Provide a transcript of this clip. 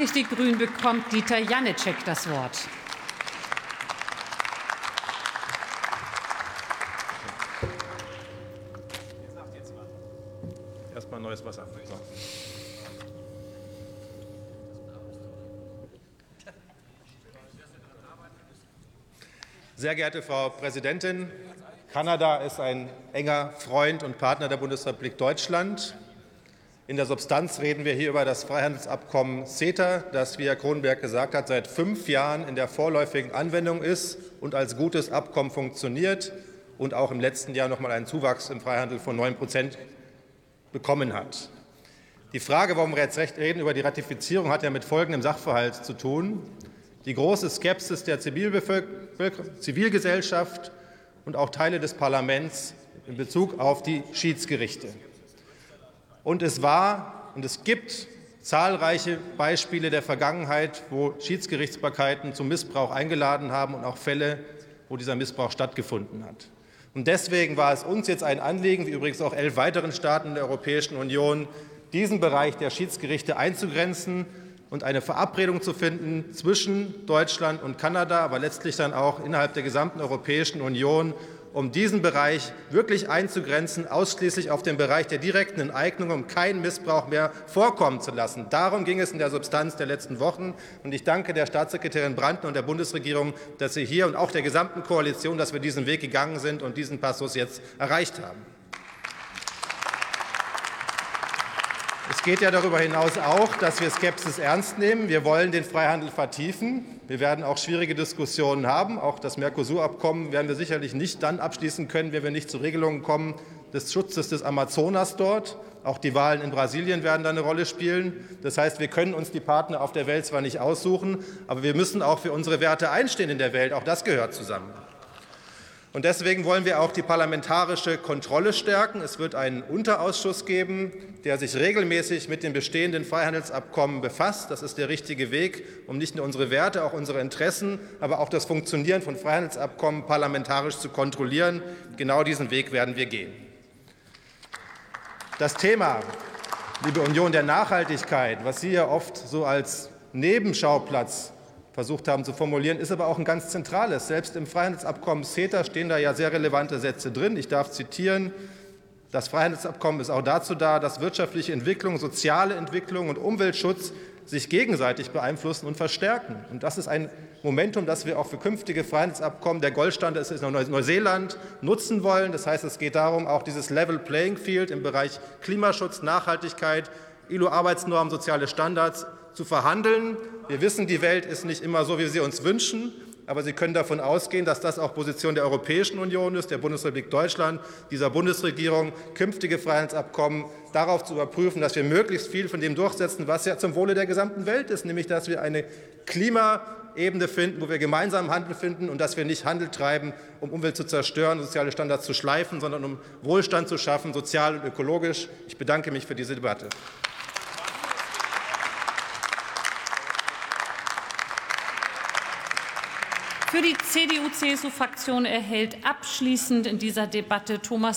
Die Grünen bekommt Dieter Janicek das Wort. Erstmal neues Wasser. So. Sehr geehrte Frau Präsidentin, Kanada ist ein enger Freund und Partner der Bundesrepublik Deutschland. In der Substanz reden wir hier über das Freihandelsabkommen CETA, das, wie Herr Kronberg gesagt hat, seit fünf Jahren in der vorläufigen Anwendung ist und als gutes Abkommen funktioniert und auch im letzten Jahr noch mal einen Zuwachs im Freihandel von 9 Prozent bekommen hat. Die Frage, warum wir jetzt recht reden über die Ratifizierung, hat ja mit folgendem Sachverhalt zu tun. Die große Skepsis der Zivilgesellschaft und auch Teile des Parlaments in Bezug auf die Schiedsgerichte. Und es war und es gibt zahlreiche Beispiele der Vergangenheit, wo Schiedsgerichtsbarkeiten zum Missbrauch eingeladen haben und auch Fälle, wo dieser Missbrauch stattgefunden hat. Und deswegen war es uns jetzt ein Anliegen, wie übrigens auch elf weiteren Staaten der Europäischen Union, diesen Bereich der Schiedsgerichte einzugrenzen und eine Verabredung zu finden zwischen Deutschland und Kanada, aber letztlich dann auch innerhalb der gesamten Europäischen Union, um diesen Bereich wirklich einzugrenzen, ausschließlich auf den Bereich der direkten Enteignung, um keinen Missbrauch mehr vorkommen zu lassen. Darum ging es in der Substanz der letzten Wochen. Und ich danke der Staatssekretärin Brandner und der Bundesregierung, dass sie hier und auch der gesamten Koalition, dass wir diesen Weg gegangen sind und diesen Passus jetzt erreicht haben. Es geht ja darüber hinaus auch, dass wir Skepsis ernst nehmen. Wir wollen den Freihandel vertiefen. Wir werden auch schwierige Diskussionen haben. Auch das Mercosur-Abkommen werden wir sicherlich nicht dann abschließen können, wenn wir nicht zu Regelungen kommen des Schutzes des Amazonas dort. Auch die Wahlen in Brasilien werden da eine Rolle spielen. Das heißt, wir können uns die Partner auf der Welt zwar nicht aussuchen, aber wir müssen auch für unsere Werte einstehen in der Welt. Auch das gehört zusammen. Und deswegen wollen wir auch die parlamentarische Kontrolle stärken. Es wird einen Unterausschuss geben, der sich regelmäßig mit den bestehenden Freihandelsabkommen befasst. Das ist der richtige Weg, um nicht nur unsere Werte, auch unsere Interessen, aber auch das Funktionieren von Freihandelsabkommen parlamentarisch zu kontrollieren. Genau diesen Weg werden wir gehen. Das Thema, liebe Union der Nachhaltigkeit, was Sie ja oft so als Nebenschauplatz versucht haben zu formulieren, ist aber auch ein ganz zentrales. Selbst im Freihandelsabkommen CETA stehen da ja sehr relevante Sätze drin. Ich darf zitieren. Das Freihandelsabkommen ist auch dazu da, dass wirtschaftliche Entwicklung, soziale Entwicklung und Umweltschutz sich gegenseitig beeinflussen und verstärken. Und das ist ein Momentum, das wir auch für künftige Freihandelsabkommen, der Goldstandard ist in Neuseeland, nutzen wollen. Das heißt, es geht darum, auch dieses Level Playing Field im Bereich Klimaschutz, Nachhaltigkeit, ILO-Arbeitsnormen, soziale Standards zu verhandeln. Wir wissen, die Welt ist nicht immer so, wie wir sie uns wünschen. Aber Sie können davon ausgehen, dass das auch Position der Europäischen Union ist, der Bundesrepublik Deutschland, dieser Bundesregierung, künftige Freihandelsabkommen darauf zu überprüfen, dass wir möglichst viel von dem durchsetzen, was ja zum Wohle der gesamten Welt ist, nämlich dass wir eine Klimaebene finden, wo wir gemeinsam Handel finden und dass wir nicht Handel treiben, um Umwelt zu zerstören, soziale Standards zu schleifen, sondern um Wohlstand zu schaffen, sozial und ökologisch. Ich bedanke mich für diese Debatte. Für die CDU-CSU-Fraktion erhält abschließend in dieser Debatte Thomas